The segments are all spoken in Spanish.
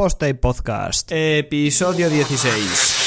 Posta y Podcast, episodio 16.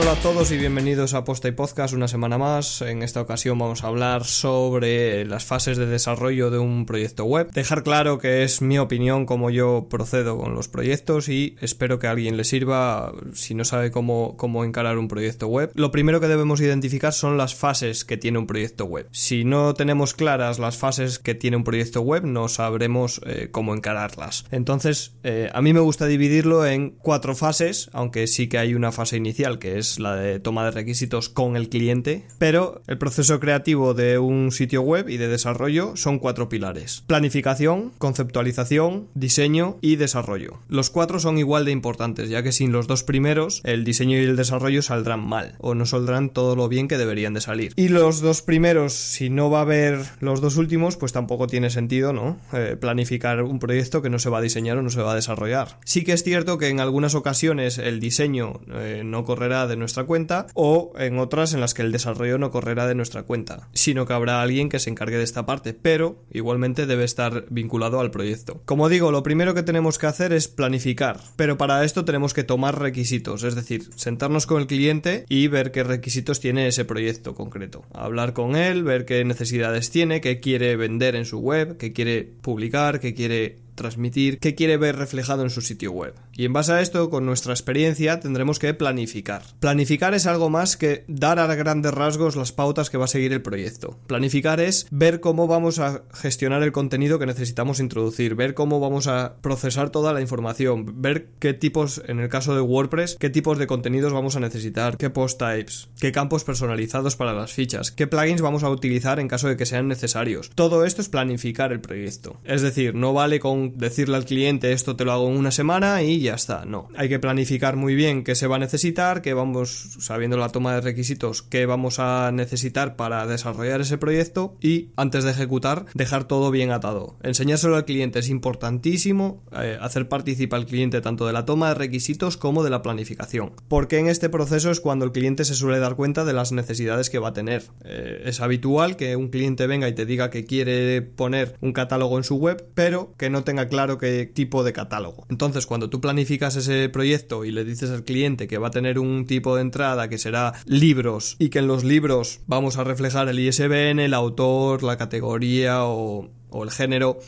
Hola a todos y bienvenidos a Posta y Podcast una semana más. En esta ocasión vamos a hablar sobre las fases de desarrollo de un proyecto web. Dejar claro que es mi opinión cómo yo procedo con los proyectos y espero que a alguien le sirva si no sabe cómo, cómo encarar un proyecto web. Lo primero que debemos identificar son las fases que tiene un proyecto web. Si no tenemos claras las fases que tiene un proyecto web, no sabremos eh, cómo encararlas. Entonces, eh, a mí me gusta dividirlo en cuatro fases, aunque sí que hay una fase inicial que es es la de toma de requisitos con el cliente, pero el proceso creativo de un sitio web y de desarrollo son cuatro pilares. Planificación, conceptualización, diseño y desarrollo. Los cuatro son igual de importantes, ya que sin los dos primeros el diseño y el desarrollo saldrán mal o no saldrán todo lo bien que deberían de salir. Y los dos primeros, si no va a haber los dos últimos, pues tampoco tiene sentido, ¿no? Eh, planificar un proyecto que no se va a diseñar o no se va a desarrollar. Sí que es cierto que en algunas ocasiones el diseño eh, no correrá de de nuestra cuenta o en otras en las que el desarrollo no correrá de nuestra cuenta, sino que habrá alguien que se encargue de esta parte, pero igualmente debe estar vinculado al proyecto. Como digo, lo primero que tenemos que hacer es planificar, pero para esto tenemos que tomar requisitos, es decir, sentarnos con el cliente y ver qué requisitos tiene ese proyecto concreto. Hablar con él, ver qué necesidades tiene, qué quiere vender en su web, qué quiere publicar, qué quiere transmitir qué quiere ver reflejado en su sitio web. Y en base a esto, con nuestra experiencia, tendremos que planificar. Planificar es algo más que dar a grandes rasgos las pautas que va a seguir el proyecto. Planificar es ver cómo vamos a gestionar el contenido que necesitamos introducir, ver cómo vamos a procesar toda la información, ver qué tipos, en el caso de WordPress, qué tipos de contenidos vamos a necesitar, qué post types, qué campos personalizados para las fichas, qué plugins vamos a utilizar en caso de que sean necesarios. Todo esto es planificar el proyecto. Es decir, no vale con decirle al cliente esto te lo hago en una semana y ya está. No. Hay que planificar muy bien qué se va a necesitar, qué vamos, sabiendo la toma de requisitos, qué vamos a necesitar para desarrollar ese proyecto y antes de ejecutar, dejar todo bien atado. Enseñárselo al cliente es importantísimo, eh, hacer participar al cliente tanto de la toma de requisitos como de la planificación. Porque en este proceso es cuando el cliente se suele dar cuenta de las necesidades que va a tener. Eh, es habitual que un cliente venga y te diga que quiere poner un catálogo en su web, pero que no te tenga claro qué tipo de catálogo. Entonces, cuando tú planificas ese proyecto y le dices al cliente que va a tener un tipo de entrada que será libros y que en los libros vamos a reflejar el ISBN, el autor, la categoría o, o el género,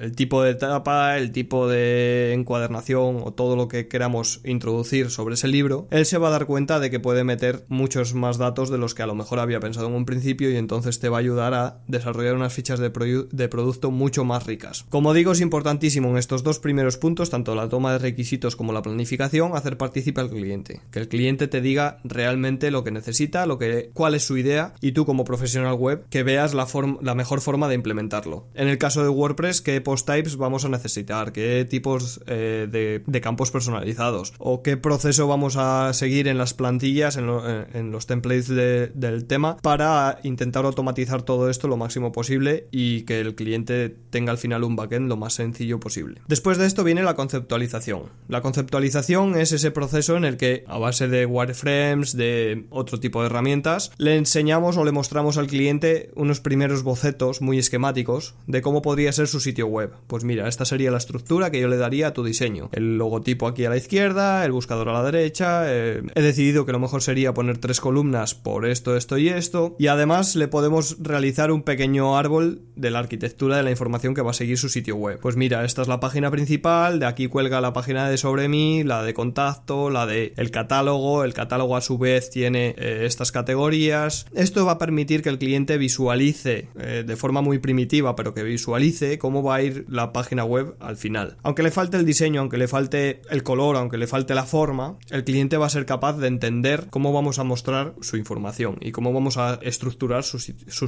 el tipo de tapa, el tipo de encuadernación o todo lo que queramos introducir sobre ese libro, él se va a dar cuenta de que puede meter muchos más datos de los que a lo mejor había pensado en un principio y entonces te va a ayudar a desarrollar unas fichas de, producto mucho más ricas. Como digo, es importantísimo en estos dos primeros puntos, tanto la toma de requisitos como la planificación, hacer participar al cliente. Que el cliente te diga realmente lo que necesita, lo que, cuál es su idea y tú como profesional web que veas la, la mejor forma de implementarlo. En el caso de WordPress, que types vamos a necesitar, qué tipos eh, de, campos personalizados o qué proceso vamos a seguir en las plantillas, en, eh, los templates del tema para intentar automatizar todo esto lo máximo posible y que el cliente tenga al final un backend lo más sencillo posible. Después de esto viene la conceptualización. La conceptualización es ese proceso en el que a base de wireframes, de otro tipo de herramientas, le enseñamos o le mostramos al cliente unos primeros bocetos muy esquemáticos de cómo podría ser su sitio web pues mira, esta sería la estructura que yo le daría a tu diseño. El logotipo aquí a la izquierda, el buscador a la derecha. Eh, he decidido que lo mejor sería poner tres columnas por esto, esto y esto. Y además le podemos realizar un pequeño árbol de la arquitectura de la información que va a seguir su sitio web. Pues mira, esta es la página principal, de aquí cuelga la página de sobre mí, la de contacto, la de el catálogo, el catálogo a su vez tiene eh, estas categorías. Esto va a permitir que el cliente visualice eh, de forma muy primitiva, pero que visualice cómo va a ir la página web al final. Aunque le falte el diseño, aunque le falte el color, aunque le falte la forma, el cliente va a ser capaz de entender cómo vamos a mostrar su información y cómo vamos a estructurar su,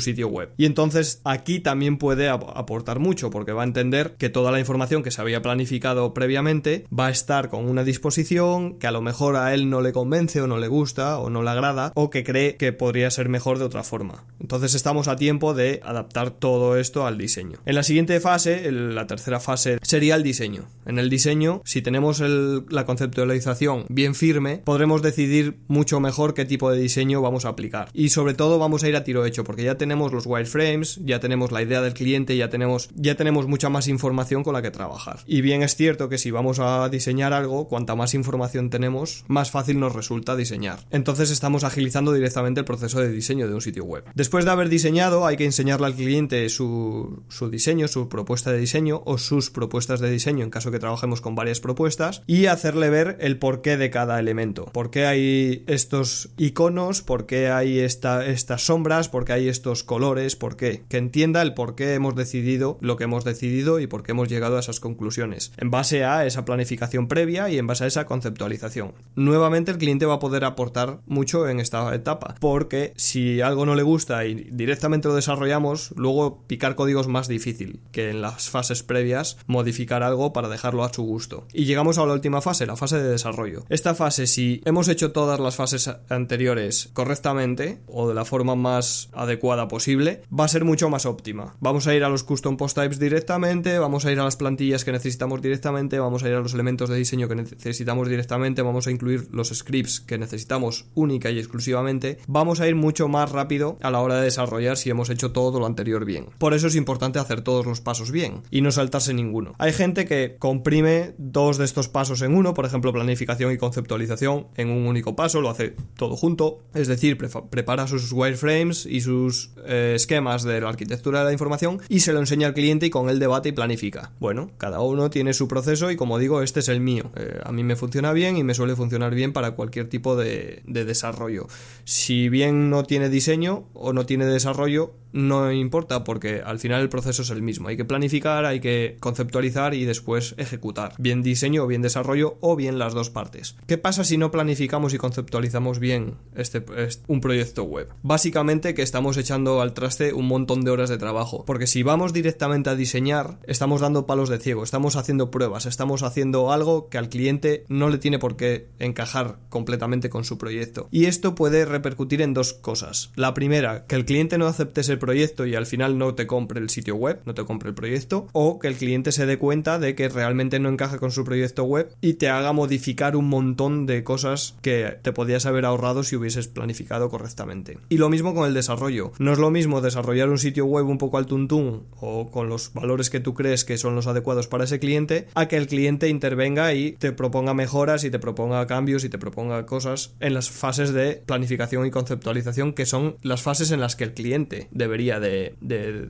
sitio web. Y entonces aquí también puede aportar mucho porque va a entender que toda la información que se había planificado previamente va a estar con una disposición que a lo mejor a él no le convence o no le gusta o no le agrada o que cree que podría ser mejor de otra forma. Entonces estamos a tiempo de adaptar todo esto al diseño. En la siguiente fase, la tercera fase, sería el diseño. En el diseño, si tenemos la conceptualización bien firme, podremos decidir mucho mejor qué tipo de diseño vamos a aplicar. Y sobre todo vamos a ir a tiro hecho, porque ya tenemos los wireframes, ya tenemos la idea del cliente, ya tenemos, ya tenemos mucha más información con la que trabajar. Y bien es cierto que si vamos a diseñar algo, cuanta más información tenemos, más fácil nos resulta diseñar. Entonces estamos agilizando directamente el proceso de diseño de un sitio web. Después de haber diseñado, hay que enseñarle al cliente su, su diseño, su propuesta de diseño o sus propuestas de diseño en caso que trabajemos con varias propuestas y hacerle ver el porqué de cada elemento. ¿Por qué hay estos iconos? ¿Por qué hay esta, estas sombras? ¿Por qué hay estos colores? ¿Por qué? Que entienda el por qué hemos decidido lo que hemos decidido y por qué hemos llegado a esas conclusiones. En base a esa planificación previa y en base a esa conceptualización. Nuevamente el cliente va a poder aportar mucho en esta etapa porque si algo no le gusta y directamente lo desarrollamos, luego picar código es más difícil que en fases previas modificar algo para dejarlo a su gusto. Y llegamos a la última fase, la fase de desarrollo. Esta fase, si hemos hecho todas las fases anteriores correctamente o de la forma más adecuada posible, va a ser mucho más óptima. Vamos a ir a los custom post types directamente, vamos a ir a las plantillas que necesitamos directamente, vamos a ir a los elementos de diseño que necesitamos directamente, vamos a incluir los scripts que necesitamos única y exclusivamente, vamos a ir mucho más rápido a la hora de desarrollar si hemos hecho todo lo anterior bien. Por eso es importante hacer todos los pasos bien y no saltarse ninguno. Hay gente que comprime dos de estos pasos en uno, por ejemplo, planificación y conceptualización en un único paso, lo hace todo junto, es decir, prepara sus wireframes y sus eh, esquemas de la arquitectura de la información y se lo enseña al cliente y con él debate y planifica. Bueno, cada uno tiene su proceso y como digo, este es el mío. Eh, a mí me funciona bien y me suele funcionar bien para cualquier tipo de desarrollo. Si bien no tiene diseño o no tiene desarrollo, no importa porque al final el proceso es el mismo. Hay que planificar, hay que conceptualizar y después ejecutar. Bien diseño o bien desarrollo o bien las dos partes. ¿Qué pasa si no planificamos y conceptualizamos bien este, un proyecto web? Básicamente que estamos echando al traste un montón de horas de trabajo. Porque si vamos directamente a diseñar, estamos dando palos de ciego, estamos haciendo pruebas, estamos haciendo algo que al cliente no le tiene por qué encajar completamente con su proyecto. Y esto puede repercutir en dos cosas. La primera, que el cliente no acepte ese proyecto y al final no te compre el sitio web, no te compre el proyecto, o que el cliente se dé cuenta de que realmente no encaja con su proyecto web y te haga modificar un montón de cosas que te podías haber ahorrado si hubieses planificado correctamente. Y lo mismo con el desarrollo. No es lo mismo desarrollar un sitio web un poco al tuntún o con los valores que tú crees que son los adecuados para ese cliente, a que el cliente intervenga y te proponga mejoras y te proponga cambios y te proponga cosas en las fases de planificación y conceptualización que son las fases en las que el cliente debe debería de,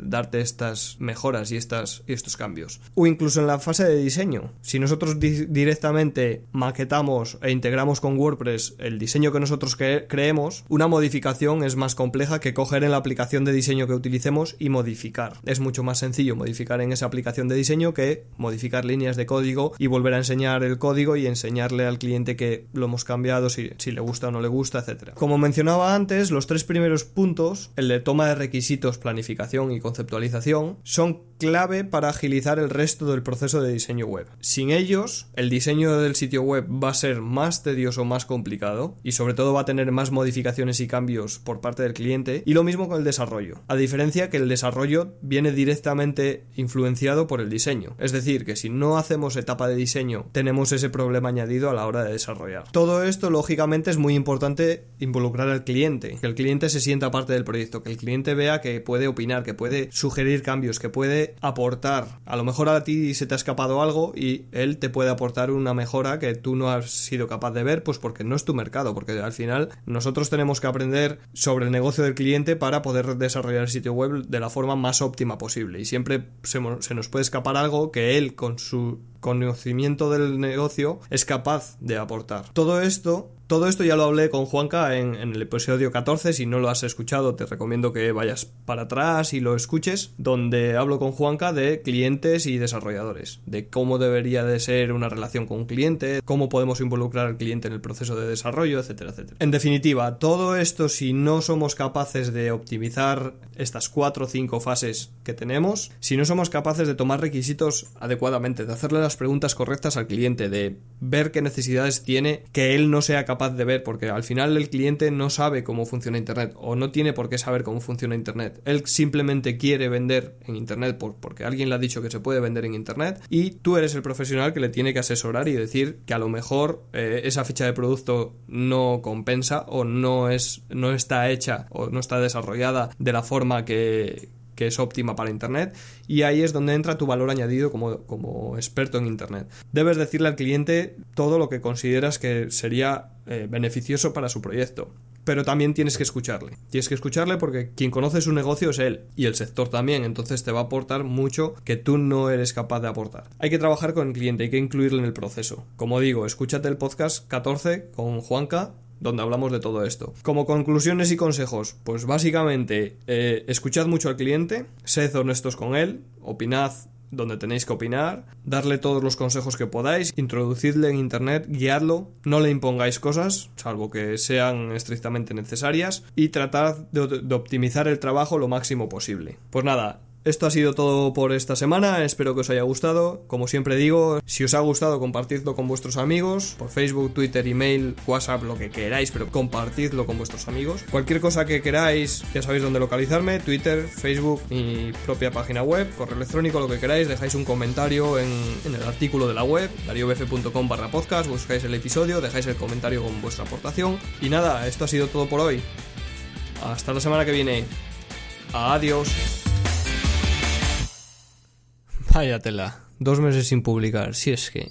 darte estas mejoras y, estas, y estos cambios. O incluso en la fase de diseño. Si nosotros directamente maquetamos e integramos con WordPress el diseño que nosotros creemos, una modificación es más compleja que coger en la aplicación de diseño que utilicemos y modificar. Es mucho más sencillo modificar en esa aplicación de diseño que modificar líneas de código y volver a enseñar el código y enseñarle al cliente que lo hemos cambiado, si, si le gusta o no le gusta, etc. Como mencionaba antes, los tres primeros puntos, el de toma de requisitos, planificación y conceptualización son clave para agilizar el resto del proceso de diseño web. Sin ellos, el diseño del sitio web va a ser más tedioso, más complicado y sobre todo va a tener más modificaciones y cambios por parte del cliente y lo mismo con el desarrollo. A diferencia que el desarrollo viene directamente influenciado por el diseño. Es decir, que si no hacemos etapa de diseño, tenemos ese problema añadido a la hora de desarrollar. Todo esto, lógicamente, es muy importante involucrar al cliente, que el cliente se sienta parte del proyecto, que el cliente vea que puede opinar, que puede sugerir cambios, que puede aportar. A lo mejor a ti se te ha escapado algo y él te puede aportar una mejora que tú no has sido capaz de ver, pues porque no es tu mercado, porque al final nosotros tenemos que aprender sobre el negocio del cliente para poder desarrollar el sitio web de la forma más óptima posible. Y siempre se, se nos puede escapar algo que él con su conocimiento del negocio es capaz de aportar. Todo esto todo esto ya lo hablé con Juanca en, el episodio 14. Si no lo has escuchado, te recomiendo que vayas para atrás y lo escuches, donde hablo con Juanca de clientes y desarrolladores, de cómo debería de ser una relación con un cliente, cómo podemos involucrar al cliente en el proceso de desarrollo, etcétera, etcétera. En definitiva, todo esto, si no somos capaces de optimizar estas cuatro o cinco fases que tenemos, si no somos capaces de tomar requisitos adecuadamente, de hacerle las preguntas correctas al cliente, de ver qué necesidades tiene que él no sea capaz de ver, porque al final el cliente no sabe cómo funciona Internet o no tiene por qué saber cómo funciona Internet. Él simplemente quiere vender en Internet porque alguien le ha dicho que se puede vender en Internet y tú eres el profesional que le tiene que asesorar y decir que a lo mejor eh, esa ficha de producto no compensa o no, es, no está hecha o no está desarrollada de la forma que, es óptima para Internet y ahí es donde entra tu valor añadido como, como, experto en Internet. Debes decirle al cliente todo lo que consideras que sería eh, beneficioso para su proyecto pero también tienes que escucharle. Tienes que escucharle porque quien conoce su negocio es él y el sector también, entonces te va a aportar mucho que tú no eres capaz de aportar. Hay que trabajar con el cliente, hay que incluirle en el proceso. Como digo, escúchate el podcast 14 con Juanca donde hablamos de todo esto. Como conclusiones y consejos, pues básicamente eh, escuchad mucho al cliente, sed honestos con él, opinad donde tenéis que opinar, darle todos los consejos que podáis, introducidle en Internet, guiadlo, no le impongáis cosas, salvo que sean estrictamente necesarias, y tratad de, de optimizar el trabajo lo máximo posible. Pues nada, esto ha sido todo por esta semana, espero que os haya gustado. Como siempre digo, si os ha gustado compartidlo con vuestros amigos, por Facebook, Twitter, email, WhatsApp, lo que queráis, pero compartidlo con vuestros amigos. Cualquier cosa que queráis, ya sabéis dónde localizarme, Twitter, Facebook, mi propia página web, correo electrónico, lo que queráis, dejáis un comentario en, el artículo de la web, dariobf.com barra podcast, buscáis el episodio, dejáis el comentario con vuestra aportación. Y nada, esto ha sido todo por hoy. Hasta la semana que viene. Adiós. Vaya tela. Dos meses sin publicar, si es que...